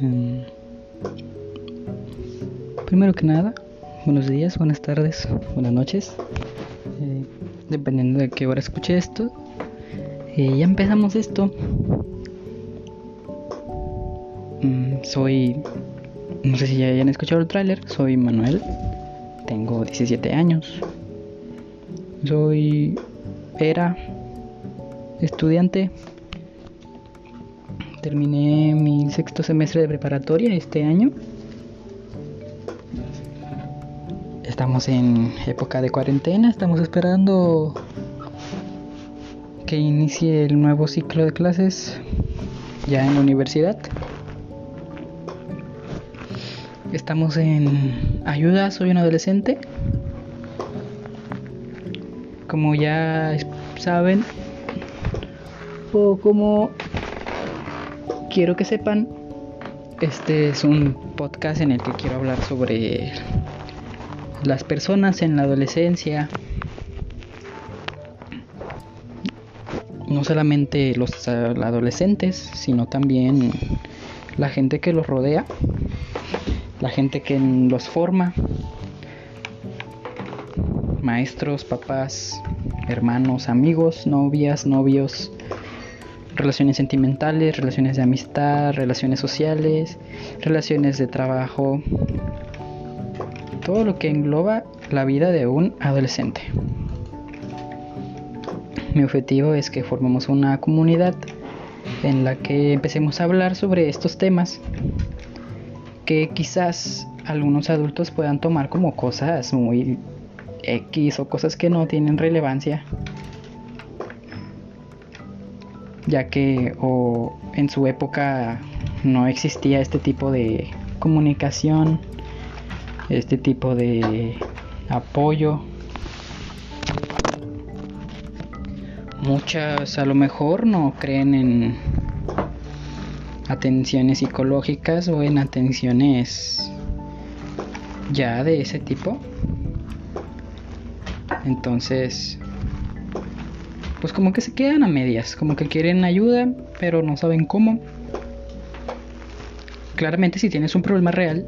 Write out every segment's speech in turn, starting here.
Mm. Primero que nada, buenos días, buenas tardes, buenas noches. Eh, dependiendo de qué hora escuche esto. Eh, ya empezamos esto. Mm, soy... No sé si ya hayan escuchado el tráiler. Soy Manuel. Tengo 17 años. Soy... Era... Estudiante terminé mi sexto semestre de preparatoria este año. Estamos en época de cuarentena, estamos esperando que inicie el nuevo ciclo de clases ya en la universidad. Estamos en ayuda, soy un adolescente. Como ya saben, o como quiero que sepan, este es un podcast en el que quiero hablar sobre las personas en la adolescencia. No solamente los adolescentes, sino también la gente que los rodea, la gente que los forma, maestros, papás, hermanos, amigos, novias, novios, relaciones sentimentales, relaciones de amistad, relaciones sociales, relaciones de trabajo, todo lo que engloba la vida de un adolescente. Mi objetivo es que formemos una comunidad en la que empecemos a hablar sobre estos temas que quizás algunos adultos puedan tomar como cosas muy X o cosas que no tienen relevancia ya que o en su época no existía este tipo de comunicación, este tipo de apoyo. Muchas a lo mejor no creen en atenciones psicológicas o en atenciones ya de ese tipo. Entonces, pues como que se quedan a medias, como que quieren ayuda, pero no saben cómo. Claramente si tienes un problema real,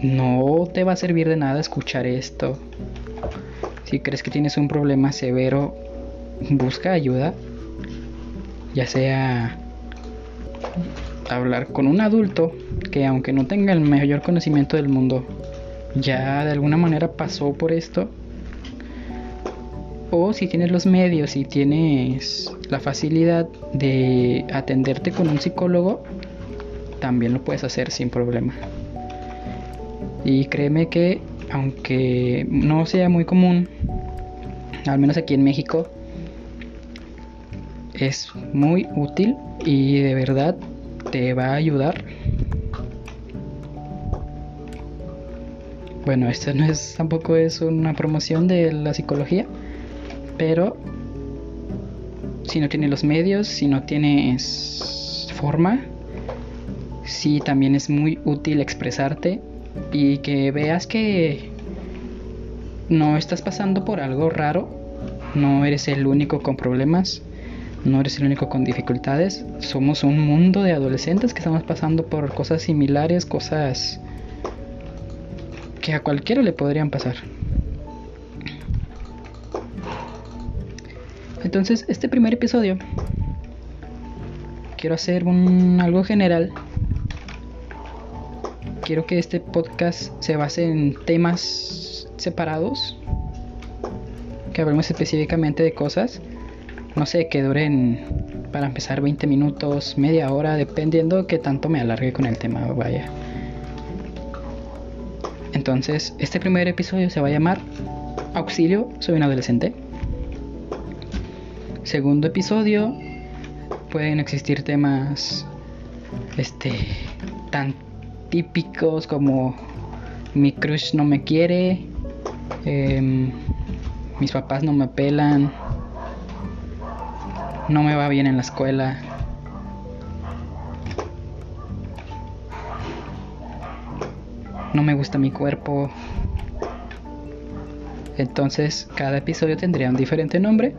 no te va a servir de nada escuchar esto. Si crees que tienes un problema severo, busca ayuda. Ya sea hablar con un adulto que aunque no tenga el mayor conocimiento del mundo, ya de alguna manera pasó por esto o si tienes los medios y tienes la facilidad de atenderte con un psicólogo, también lo puedes hacer sin problema. Y créeme que aunque no sea muy común, al menos aquí en México, es muy útil y de verdad te va a ayudar. Bueno, esto no es tampoco es una promoción de la psicología, pero si no tienes los medios, si no tienes forma, sí también es muy útil expresarte y que veas que no estás pasando por algo raro, no eres el único con problemas, no eres el único con dificultades, somos un mundo de adolescentes que estamos pasando por cosas similares, cosas que a cualquiera le podrían pasar. Entonces, este primer episodio quiero hacer un algo general. Quiero que este podcast se base en temas separados, que hablemos específicamente de cosas, no sé, que duren para empezar 20 minutos, media hora, dependiendo de qué tanto me alargue con el tema, vaya. Entonces, este primer episodio se va a llamar Auxilio, soy un adolescente segundo episodio pueden existir temas este tan típicos como mi crush no me quiere em, mis papás no me pelan no me va bien en la escuela. No me gusta mi cuerpo. Entonces cada episodio tendría un diferente nombre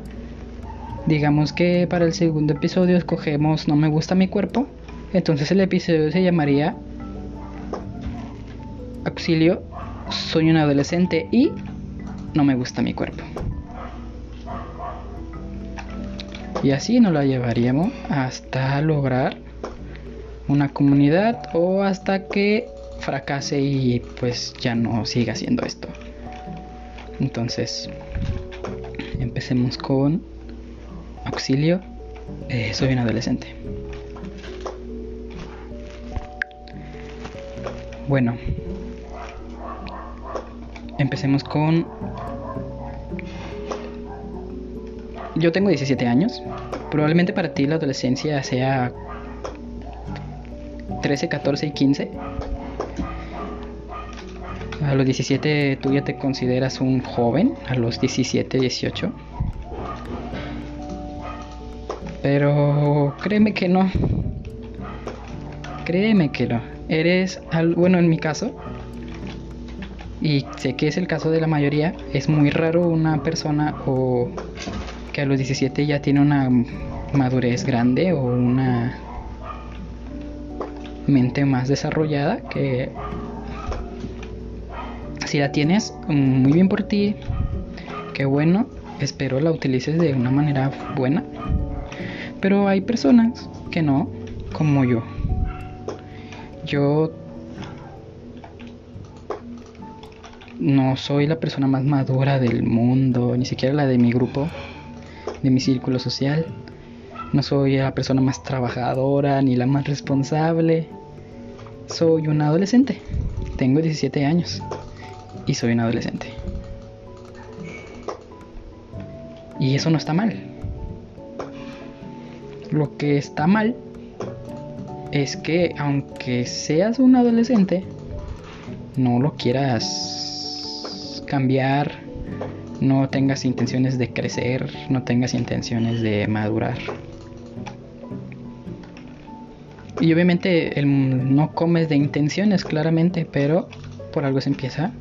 Digamos que para el segundo episodio escogemos No me gusta mi cuerpo Entonces el episodio se llamaría Auxilio, soy un adolescente y no me gusta mi cuerpo. Y así nos la llevaríamos hasta lograr una comunidad o hasta que fracase y pues ya no siga haciendo esto. Entonces, empecemos con auxilio. Eh, soy un adolescente. Bueno, empecemos con... Yo tengo 17 años. Probablemente para ti la adolescencia sea 13, 14 y 15. A los 17 tú ya te consideras un joven, a los 17, 18. Pero créeme que no. Créeme que no. Eres, bueno, en mi caso, y sé que es el caso de la mayoría, es muy raro una persona o que a los 17 ya tiene una madurez grande o una mente más desarrollada que si la tienes muy bien por ti qué bueno espero la utilices de una manera buena pero hay personas que no como yo yo no soy la persona más madura del mundo ni siquiera la de mi grupo de mi círculo social no soy la persona más trabajadora ni la más responsable soy un adolescente. Tengo 17 años y soy un adolescente. Y eso no está mal. Lo que está mal es que aunque seas un adolescente, no lo quieras cambiar, no tengas intenciones de crecer, no tengas intenciones de madurar. Y obviamente el, no comes de intenciones, claramente, pero por algo se empieza.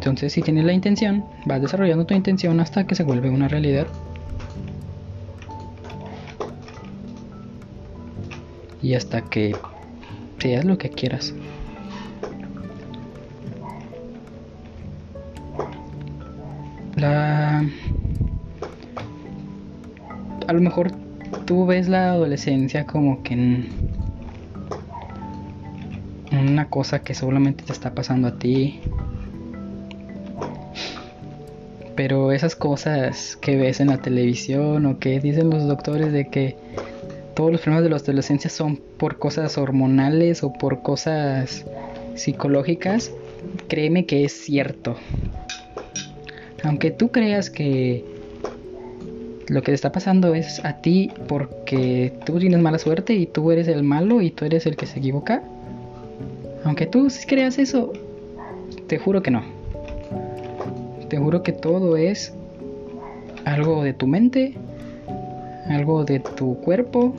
Entonces, si tienes la intención, vas desarrollando tu intención hasta que se vuelve una realidad. Y hasta que seas lo que quieras. La... A lo mejor tú ves la adolescencia como que una cosa que solamente te está pasando a ti. Pero esas cosas que ves en la televisión o que dicen los doctores de que todos los problemas de la adolescencia son por cosas hormonales o por cosas psicológicas, créeme que es cierto. Aunque tú creas que lo que te está pasando es a ti porque tú tienes mala suerte y tú eres el malo y tú eres el que se equivoca. Aunque tú creas eso, te juro que no. Te juro que todo es algo de tu mente, algo de tu cuerpo.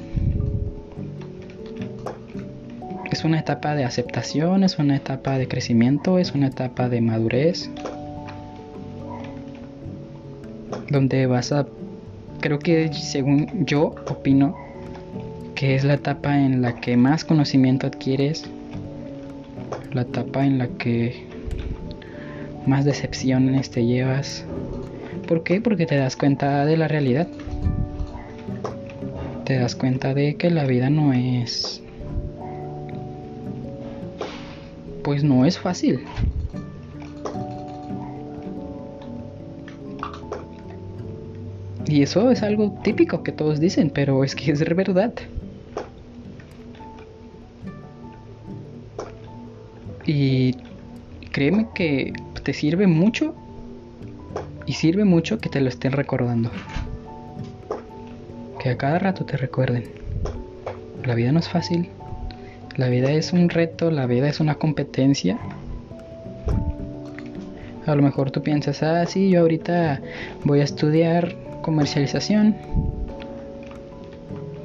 Es una etapa de aceptación, es una etapa de crecimiento, es una etapa de madurez. Donde vas a creo que según yo opino que es la etapa en la que más conocimiento adquieres, la etapa en la que más decepciones te llevas. ¿Por qué? Porque te das cuenta de la realidad. Te das cuenta de que la vida no es... Pues no es fácil. Y eso es algo típico que todos dicen, pero es que es verdad. Y créeme que te sirve mucho y sirve mucho que te lo estén recordando. Que a cada rato te recuerden. La vida no es fácil. La vida es un reto, la vida es una competencia. A lo mejor tú piensas, ah, sí, yo ahorita voy a estudiar comercialización.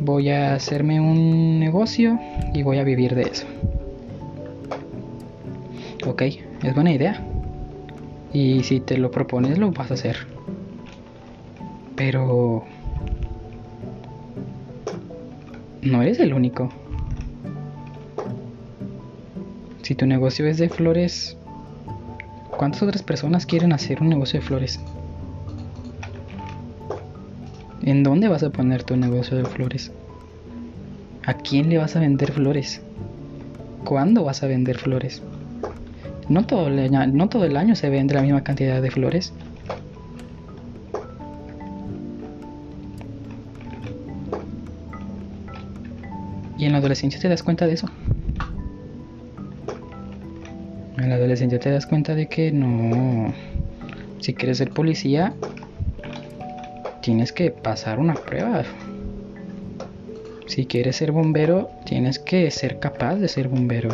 Voy a hacerme un negocio y voy a vivir de eso. Ok, es buena idea. Y si te lo propones, lo vas a hacer. Pero no eres el único. Si tu negocio es de flores, ¿cuántas otras personas quieren hacer un negocio de flores? ¿En dónde vas a poner tu negocio de flores? ¿A quién le vas a vender flores? ¿Cuándo vas a vender flores? No todo, el año, no todo el año se vende la misma cantidad de flores. Y en la adolescencia te das cuenta de eso. En la adolescencia te das cuenta de que no... Si quieres ser policía, tienes que pasar una prueba. Si quieres ser bombero, tienes que ser capaz de ser bombero.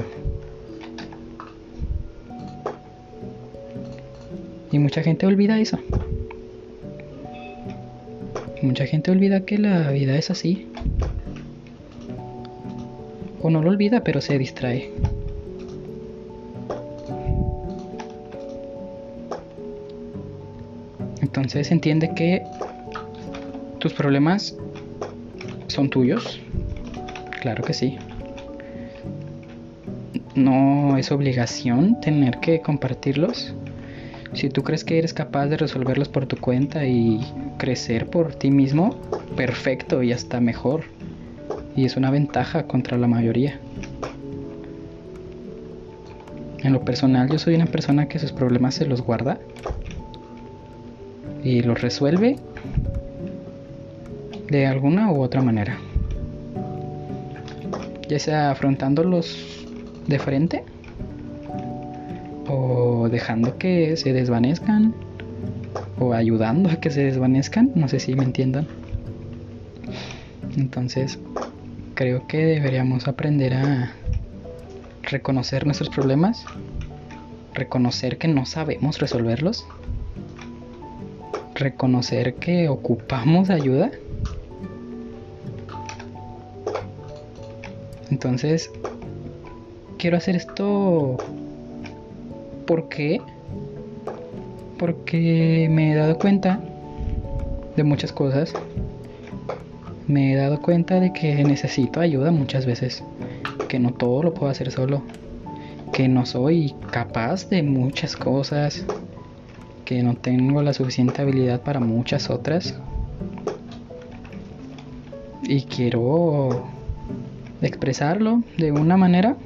Y mucha gente olvida eso. Mucha gente olvida que la vida es así. O no lo olvida, pero se distrae. Entonces entiende que tus problemas son tuyos. Claro que sí. No es obligación tener que compartirlos. Si tú crees que eres capaz de resolverlos por tu cuenta y crecer por ti mismo, perfecto y hasta mejor. Y es una ventaja contra la mayoría. En lo personal yo soy una persona que sus problemas se los guarda y los resuelve de alguna u otra manera. Ya sea afrontándolos de frente dejando que se desvanezcan o ayudando a que se desvanezcan, no sé si me entiendan. Entonces, creo que deberíamos aprender a reconocer nuestros problemas, reconocer que no sabemos resolverlos, reconocer que ocupamos ayuda. Entonces, quiero hacer esto ¿Por qué? Porque me he dado cuenta de muchas cosas. Me he dado cuenta de que necesito ayuda muchas veces. Que no todo lo puedo hacer solo. Que no soy capaz de muchas cosas. Que no tengo la suficiente habilidad para muchas otras. Y quiero expresarlo de una manera.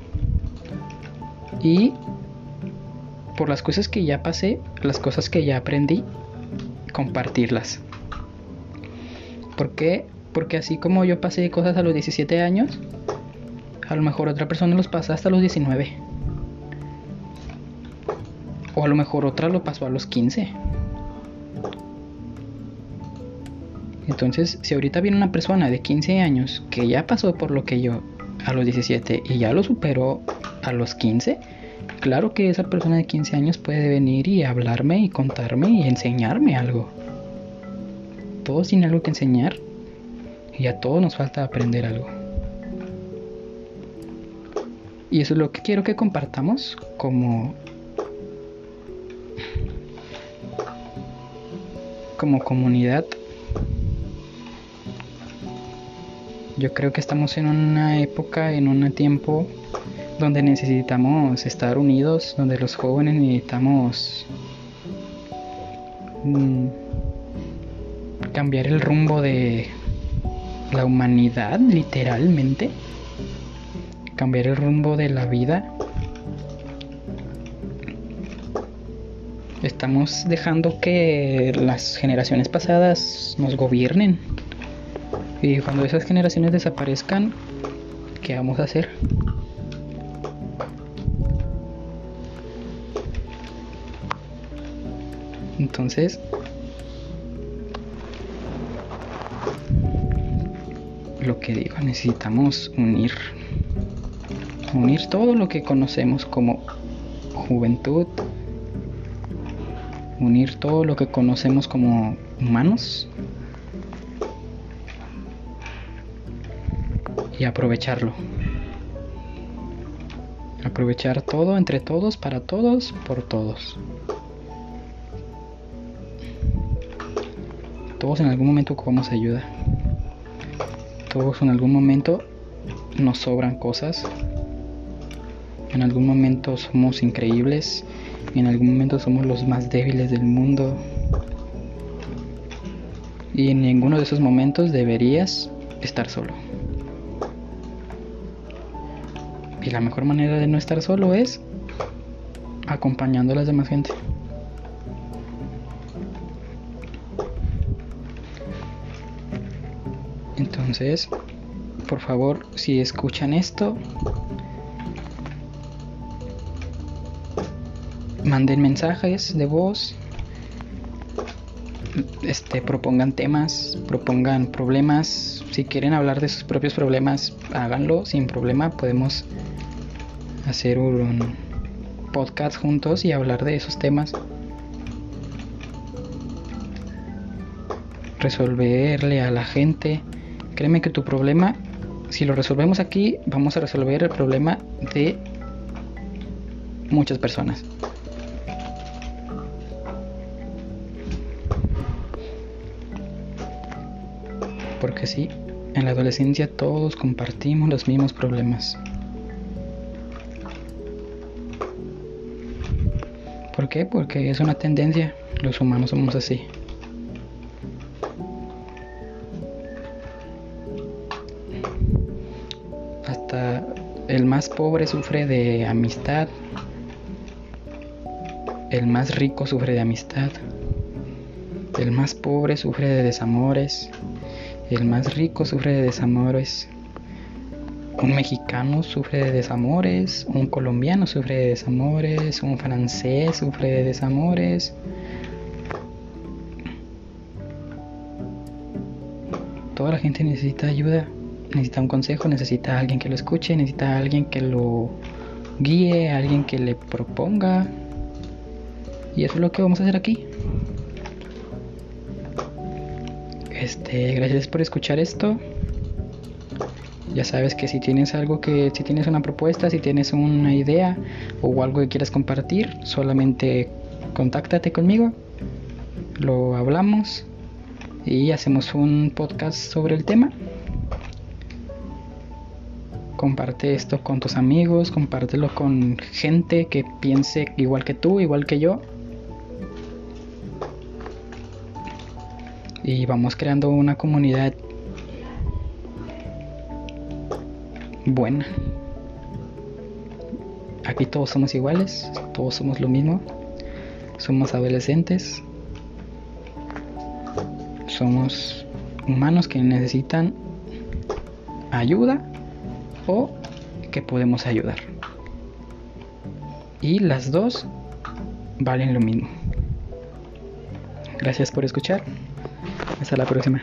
Y por las cosas que ya pasé, las cosas que ya aprendí, compartirlas. ¿Por qué? Porque así como yo pasé cosas a los 17 años, a lo mejor otra persona los pasa hasta los 19. O a lo mejor otra lo pasó a los 15. Entonces, si ahorita viene una persona de 15 años que ya pasó por lo que yo a los 17 y ya lo superó a los 15, Claro que esa persona de 15 años puede venir y hablarme y contarme y enseñarme algo. Todos tienen algo que enseñar y a todos nos falta aprender algo. Y eso es lo que quiero que compartamos como como comunidad. Yo creo que estamos en una época, en un tiempo donde necesitamos estar unidos, donde los jóvenes necesitamos mm, cambiar el rumbo de la humanidad, literalmente, cambiar el rumbo de la vida. Estamos dejando que las generaciones pasadas nos gobiernen. Y cuando esas generaciones desaparezcan, ¿qué vamos a hacer? Entonces, lo que digo, necesitamos unir, unir todo lo que conocemos como juventud, unir todo lo que conocemos como humanos y aprovecharlo. Aprovechar todo entre todos, para todos, por todos. Todos en algún momento ocupamos ayuda. Todos en algún momento nos sobran cosas. En algún momento somos increíbles. En algún momento somos los más débiles del mundo. Y en ninguno de esos momentos deberías estar solo. Y la mejor manera de no estar solo es acompañando a las demás gente. Entonces, por favor, si escuchan esto, manden mensajes de voz, este, propongan temas, propongan problemas. Si quieren hablar de sus propios problemas, háganlo sin problema. Podemos hacer un podcast juntos y hablar de esos temas. Resolverle a la gente. Créeme que tu problema, si lo resolvemos aquí, vamos a resolver el problema de muchas personas. Porque sí, en la adolescencia todos compartimos los mismos problemas. ¿Por qué? Porque es una tendencia. Los humanos somos así. Más pobre sufre de amistad. El más rico sufre de amistad. El más pobre sufre de desamores. El más rico sufre de desamores. Un mexicano sufre de desamores, un colombiano sufre de desamores, un francés sufre de desamores. Toda la gente necesita ayuda, necesita un consejo, necesita alguien que lo escuche, necesita alguien que lo guíe, alguien que le proponga. Y eso es lo que vamos a hacer aquí. Este, gracias por escuchar esto. Ya sabes que si tienes algo que, si tienes una propuesta, si tienes una idea o algo que quieras compartir, solamente contáctate conmigo, lo hablamos y hacemos un podcast sobre el tema. Comparte esto con tus amigos, compártelo con gente que piense igual que tú, igual que yo. Y vamos creando una comunidad buena. Aquí todos somos iguales, todos somos lo mismo. Somos adolescentes. Somos humanos que necesitan ayuda o que podemos ayudar. Y las dos valen lo mismo. Gracias por escuchar. Hasta la próxima.